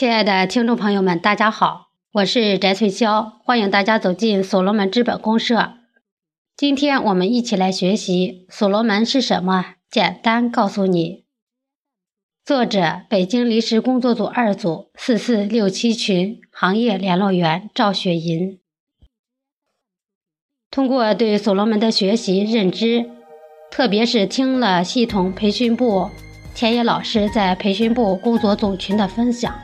亲爱的听众朋友们，大家好，我是翟翠霄，欢迎大家走进所罗门资本公社。今天我们一起来学习所罗门是什么，简单告诉你。作者：北京离石工作组二组四四六七群行业联络员赵雪银。通过对所罗门的学习认知，特别是听了系统培训部田野老师在培训部工作总群的分享。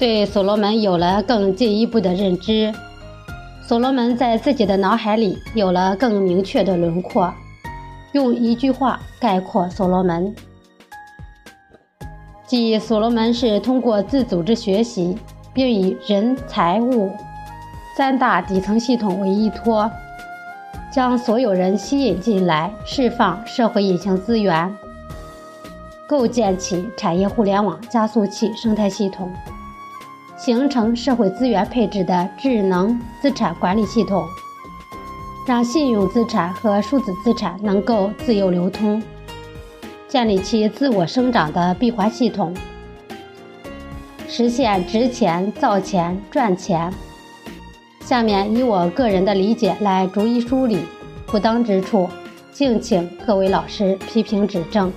对所罗门有了更进一步的认知，所罗门在自己的脑海里有了更明确的轮廓。用一句话概括所罗门，即所罗门是通过自组织学习，并以人、财、物三大底层系统为依托，将所有人吸引进来，释放社会隐形资源，构建起产业互联网加速器生态系统。形成社会资源配置的智能资产管理系统，让信用资产和数字资产能够自由流通，建立起自我生长的闭环系统，实现值钱、造钱、赚钱。下面以我个人的理解来逐一梳理，不当之处，敬请各位老师批评指正。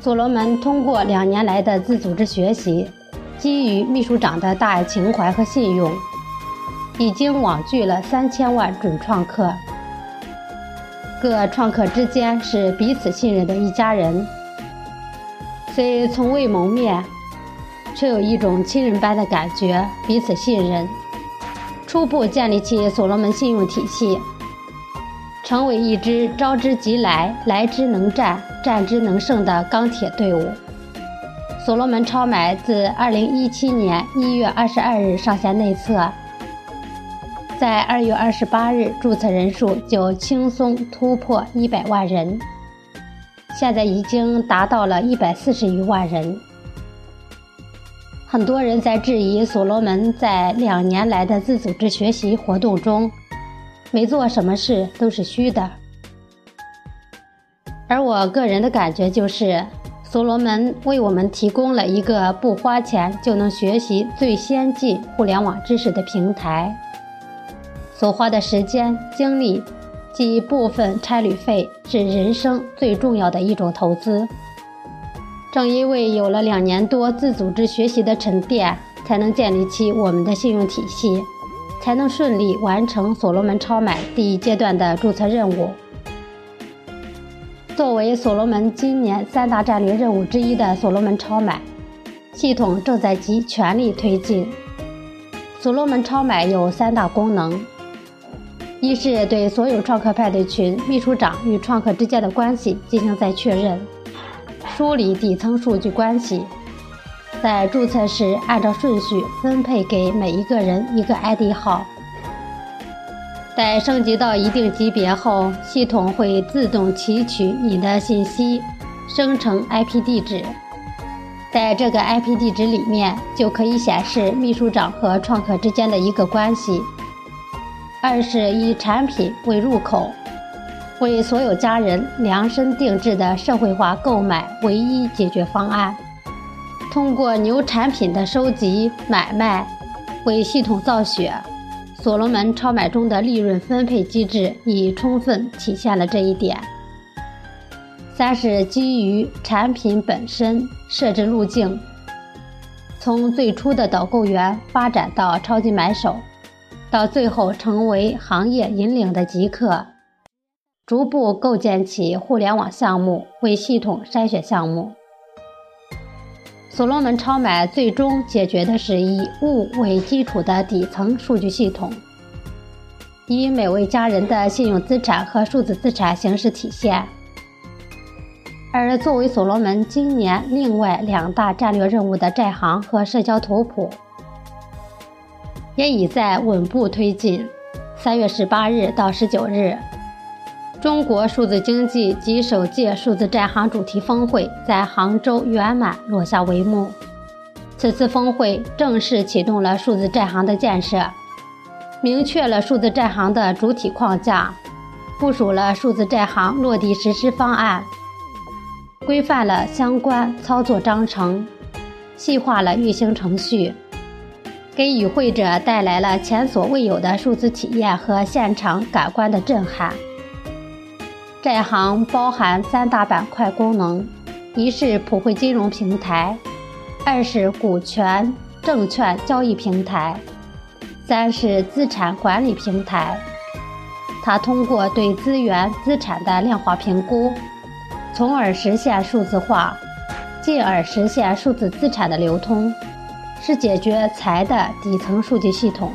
所罗门通过两年来的自组织学习。基于秘书长的大爱情怀和信用，已经网聚了三千万准创客。各创客之间是彼此信任的一家人，虽从未谋面，却有一种亲人般的感觉，彼此信任，初步建立起所罗门信用体系，成为一支招之即来、来之能战、战之能胜的钢铁队伍。所罗门超买自2017年1月22日上线内测，在2月28日注册人数就轻松突破100万人，现在已经达到了140余万人。很多人在质疑所罗门在两年来的自组织学习活动中没做什么事都是虚的，而我个人的感觉就是。所罗门为我们提供了一个不花钱就能学习最先进互联网知识的平台，所花的时间精力及部分差旅费是人生最重要的一种投资。正因为有了两年多自组织学习的沉淀，才能建立起我们的信用体系，才能顺利完成所罗门超买第一阶段的注册任务。作为所罗门今年三大战略任务之一的所罗门超买系统正在极全力推进。所罗门超买有三大功能：一是对所有创客派对群秘书长与创客之间的关系进行再确认，梳理底层数据关系，在注册时按照顺序分配给每一个人一个 ID 号。在升级到一定级别后，系统会自动提取你的信息，生成 IP 地址。在这个 IP 地址里面，就可以显示秘书长和创客之间的一个关系。二是以产品为入口，为所有家人量身定制的社会化购买唯一解决方案。通过牛产品的收集买卖，为系统造血。所罗门超买中的利润分配机制已充分体现了这一点。三是基于产品本身设置路径，从最初的导购员发展到超级买手，到最后成为行业引领的极客，逐步构建起互联网项目，为系统筛选项目。所罗门超买最终解决的是以物为基础的底层数据系统，以每位家人的信用资产和数字资产形式体现。而作为所罗门今年另外两大战略任务的债行和社交图谱，也已在稳步推进。三月十八日到十九日。中国数字经济及首届数字债行主题峰会在杭州圆满落下帷幕。此次峰会正式启动了数字债行的建设，明确了数字债行的主体框架，部署了数字债行落地实施方案，规范了相关操作章程，细化了运行程序，给与会者带来了前所未有的数字体验和现场感官的震撼。债行包含三大板块功能：一是普惠金融平台，二是股权证券交易平台，三是资产管理平台。它通过对资源资产的量化评估，从而实现数字化，进而实现数字资产的流通，是解决财的底层数据系统。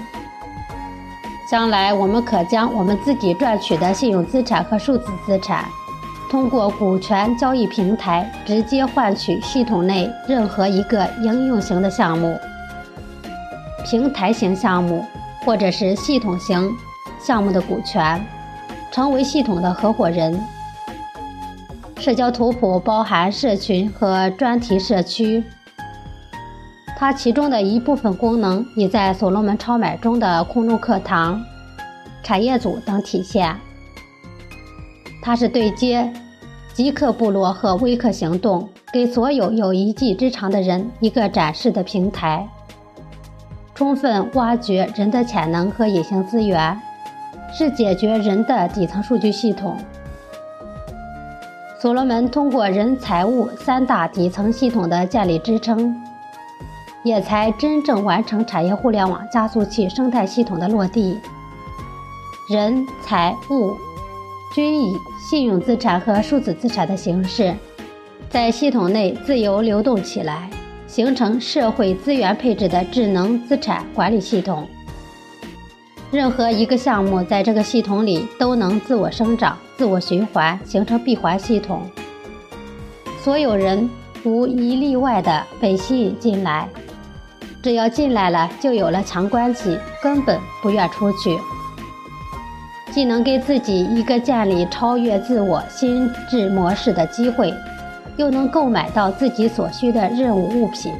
将来我们可将我们自己赚取的信用资产和数字资产，通过股权交易平台直接换取系统内任何一个应用型的项目、平台型项目或者是系统型项目的股权，成为系统的合伙人。社交图谱包含社群和专题社区。它其中的一部分功能已在所罗门超买中的空中课堂、产业组等体现。它是对接极客部落和微客行动，给所有有一技之长的人一个展示的平台，充分挖掘人的潜能和隐形资源，是解决人的底层数据系统。所罗门通过人、财务三大底层系统的建立支撑。也才真正完成产业互联网加速器生态系统的落地。人、财、物均以信用资产和数字资产的形式，在系统内自由流动起来，形成社会资源配置的智能资产管理系统。任何一个项目在这个系统里都能自我生长、自我循环，形成闭环系统。所有人无一例外的被吸引进来。只要进来了，就有了强关系，根本不愿出去。既能给自己一个建立超越自我心智模式的机会，又能购买到自己所需的任务物品，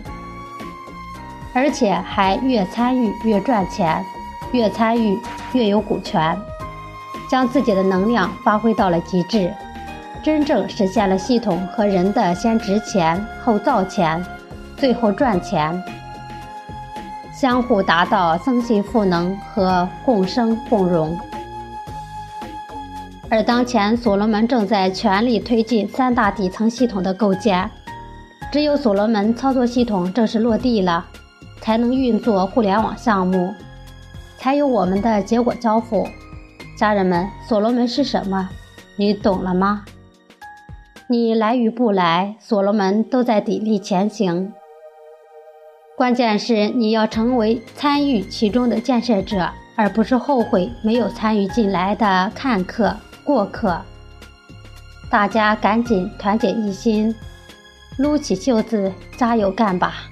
而且还越参与越赚钱，越参与越有股权，将自己的能量发挥到了极致，真正实现了系统和人的先值钱后造钱，最后赚钱。相互达到增信赋能和共生共荣，而当前所罗门正在全力推进三大底层系统的构建。只有所罗门操作系统正式落地了，才能运作互联网项目，才有我们的结果交付。家人们，所罗门是什么？你懂了吗？你来与不来，所罗门都在砥砺前行。关键是你要成为参与其中的建设者，而不是后悔没有参与进来的看客、过客。大家赶紧团结一心，撸起袖子，加油干吧！